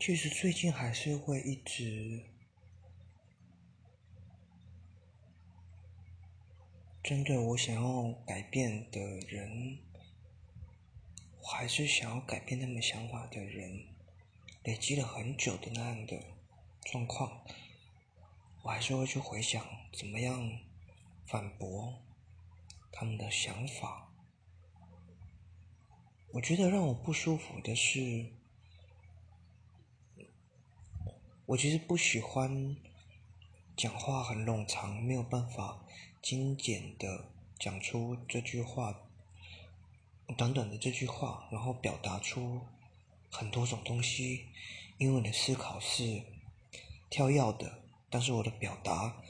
其实最近还是会一直针对我想要改变的人，还是想要改变他们想法的人，累积了很久的那样的状况，我还是会去回想怎么样反驳他们的想法。我觉得让我不舒服的是。我其实不喜欢讲话很冗长，没有办法精简的讲出这句话，短短的这句话，然后表达出很多种东西。因为我的思考是跳跃的，但是我的表达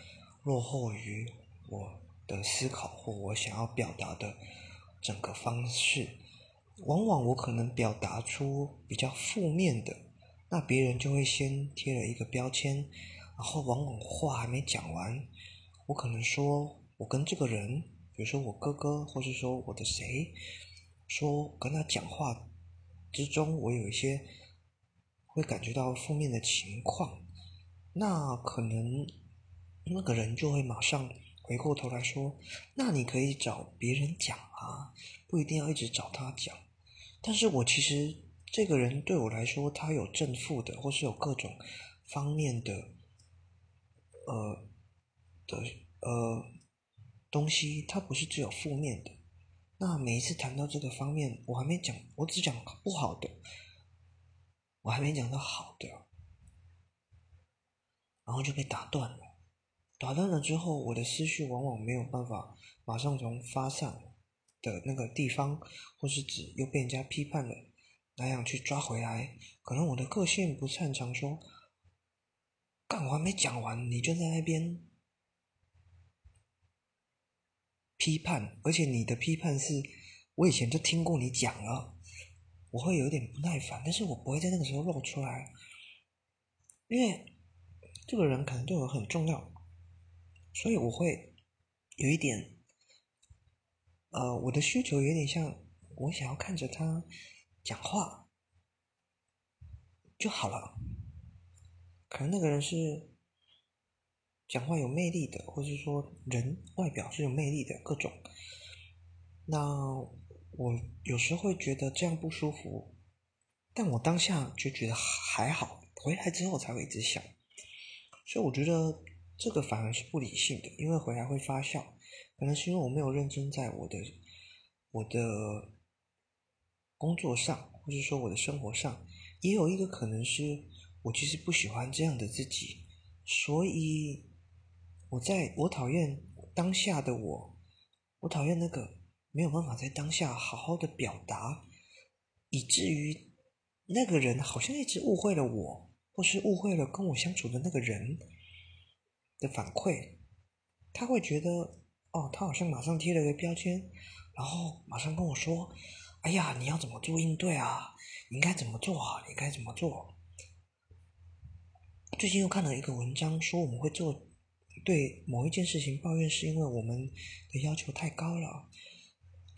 落后于我的思考或我想要表达的整个方式。往往我可能表达出比较负面的。那别人就会先贴了一个标签，然后往往话还没讲完，我可能说我跟这个人，比如说我哥哥，或是说我的谁，说跟他讲话之中，我有一些会感觉到负面的情况，那可能那个人就会马上回过头来说，那你可以找别人讲啊，不一定要一直找他讲，但是我其实。这个人对我来说，他有正负的，或是有各种方面的，呃的呃东西，他不是只有负面的。那每一次谈到这个方面，我还没讲，我只讲不好的，我还没讲到好的，然后就被打断了。打断了之后，我的思绪往往没有办法马上从发散的那个地方，或是指又被人家批判了。那样去抓回来，可能我的个性不擅长说，干我还没讲完，你就在那边批判，而且你的批判是我以前就听过你讲了，我会有点不耐烦，但是我不会在那个时候露出来，因为这个人可能对我很重要，所以我会有一点，呃，我的需求有点像我想要看着他。讲话就好了，可能那个人是讲话有魅力的，或是说人外表是有魅力的各种。那我有时候会觉得这样不舒服，但我当下就觉得还好，回来之后才会一直想。所以我觉得这个反而是不理性的，因为回来会发酵，可能是因为我没有认真在我的我的。工作上，或者说我的生活上，也有一个可能是我其实不喜欢这样的自己，所以我在我讨厌当下的我，我讨厌那个没有办法在当下好好的表达，以至于那个人好像一直误会了我，或是误会了跟我相处的那个人的反馈，他会觉得哦，他好像马上贴了个标签，然后马上跟我说。哎呀，你要怎么做应对啊？你应该怎么做啊？你该怎么做？最近又看了一个文章，说我们会做对某一件事情抱怨，是因为我们的要求太高了。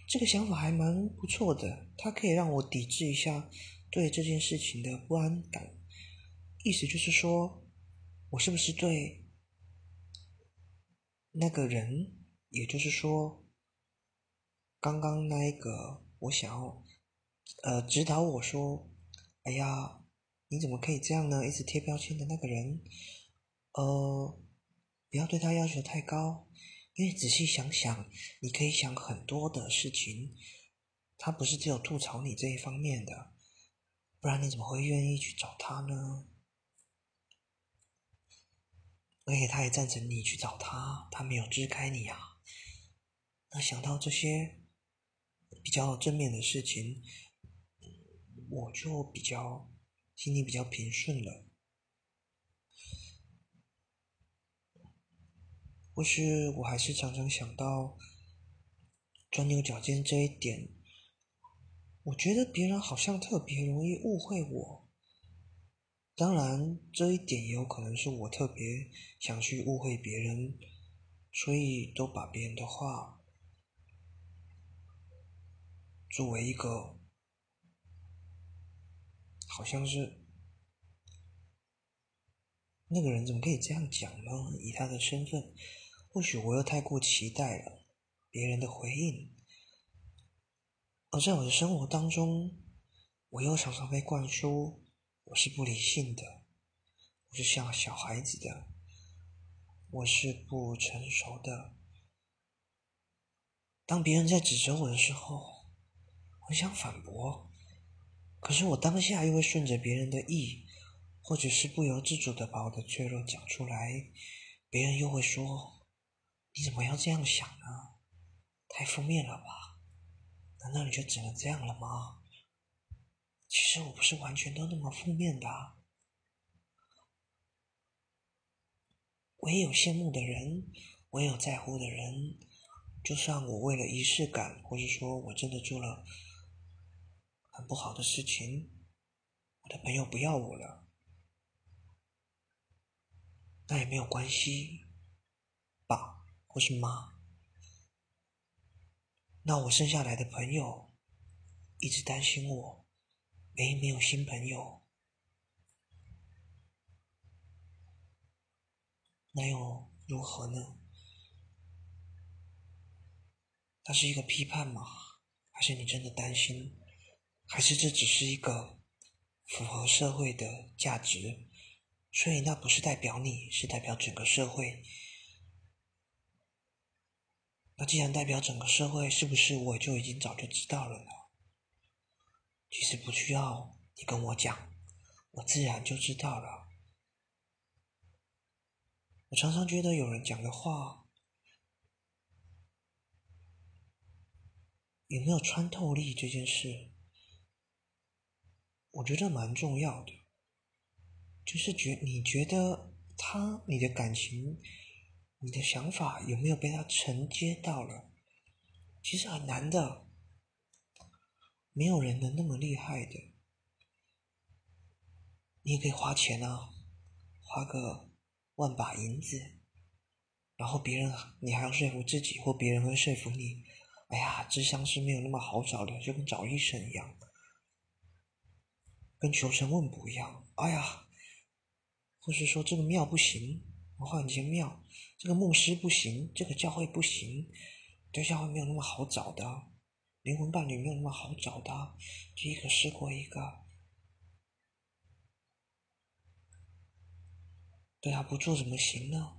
这个想法还蛮不错的，它可以让我抵制一下对这件事情的不安感。意思就是说，我是不是对那个人，也就是说，刚刚那一个。我想要，呃，指导我说：“哎呀，你怎么可以这样呢？一直贴标签的那个人，呃，不要对他要求太高，因为仔细想想，你可以想很多的事情，他不是只有吐槽你这一方面的，不然你怎么会愿意去找他呢？而且他也赞成你去找他，他没有支开你啊。那想到这些。”比较正面的事情，我就比较心里比较平顺了。或是我还是常常想到钻牛角尖这一点，我觉得别人好像特别容易误会我。当然，这一点也有可能是我特别想去误会别人，所以都把别人的话。作为一个，好像是那个人怎么可以这样讲呢？以他的身份，或许我又太过期待了别人的回应，而在我的生活当中，我又常常被灌输我是不理性的，我是像小孩子的，我是不成熟的。当别人在指责我的时候，我想反驳，可是我当下又会顺着别人的意。或者是不由自主的把我的脆弱讲出来，别人又会说：“你怎么要这样想呢？太负面了吧？难道你就只能这样了吗？”其实我不是完全都那么负面的，我也有羡慕的人，我也有在乎的人。就算我为了仪式感，或是说我真的做了很不好的事情，我的朋友不要我了。那也没有关系，爸或是妈。那我剩下来的朋友一直担心我，没没有新朋友，那又如何呢？那是一个批判吗？还是你真的担心？还是这只是一个符合社会的价值？所以那不是代表你，是代表整个社会。那既然代表整个社会，是不是我就已经早就知道了呢？其实不需要你跟我讲，我自然就知道了。我常常觉得有人讲的话有没有穿透力这件事，我觉得蛮重要的。就是觉，你觉得他，你的感情，你的想法有没有被他承接到了？其实很难的，没有人能那么厉害的。你也可以花钱啊，花个万把银子，然后别人你还要说服自己，或别人会说服你。哎呀，智商是没有那么好找的，就跟找医生一样，跟求神问卜一样。哎呀。或是说这个庙不行，我换一间庙；这个牧师不行，这个教会不行，对教会没有那么好找的，灵魂伴侣没有那么好找的，就一个试过一个，对啊，不做怎么行呢？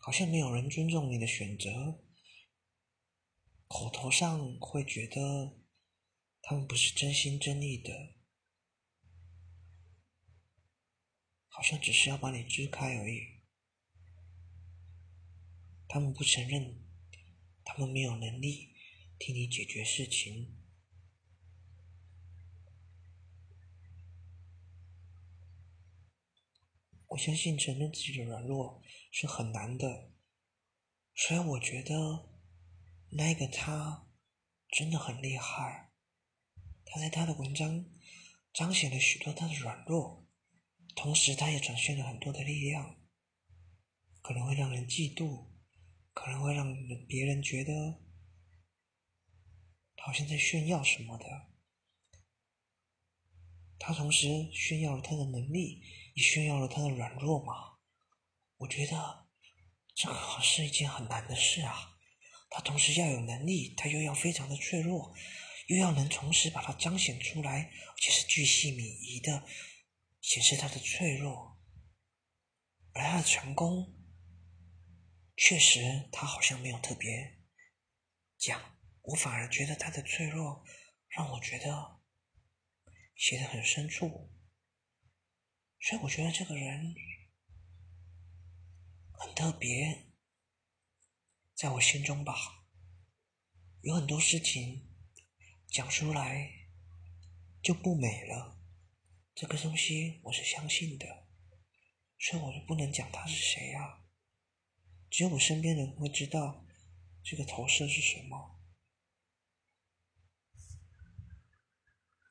好像没有人尊重你的选择，口头上会觉得他们不是真心真意的。好像只是要把你支开而已。他们不承认，他们没有能力替你解决事情。我相信承认自己的软弱是很难的，虽然我觉得那个他真的很厉害。他在他的文章彰显了许多他的软弱。同时，他也展现了很多的力量，可能会让人嫉妒，可能会让别人觉得好像在炫耀什么的。他同时炫耀了他的能力，也炫耀了他的软弱嘛？我觉得这个好像是一件很难的事啊。他同时要有能力，他又要非常的脆弱，又要能同时把它彰显出来，而且是巨细靡遗的。显示他的脆弱，而他的成功，确实他好像没有特别讲。我反而觉得他的脆弱，让我觉得写的很深处。所以我觉得这个人很特别，在我心中吧，有很多事情讲出来就不美了。这个东西我是相信的，所以我就不能讲他是谁啊。只有我身边人会知道这个头饰是什么。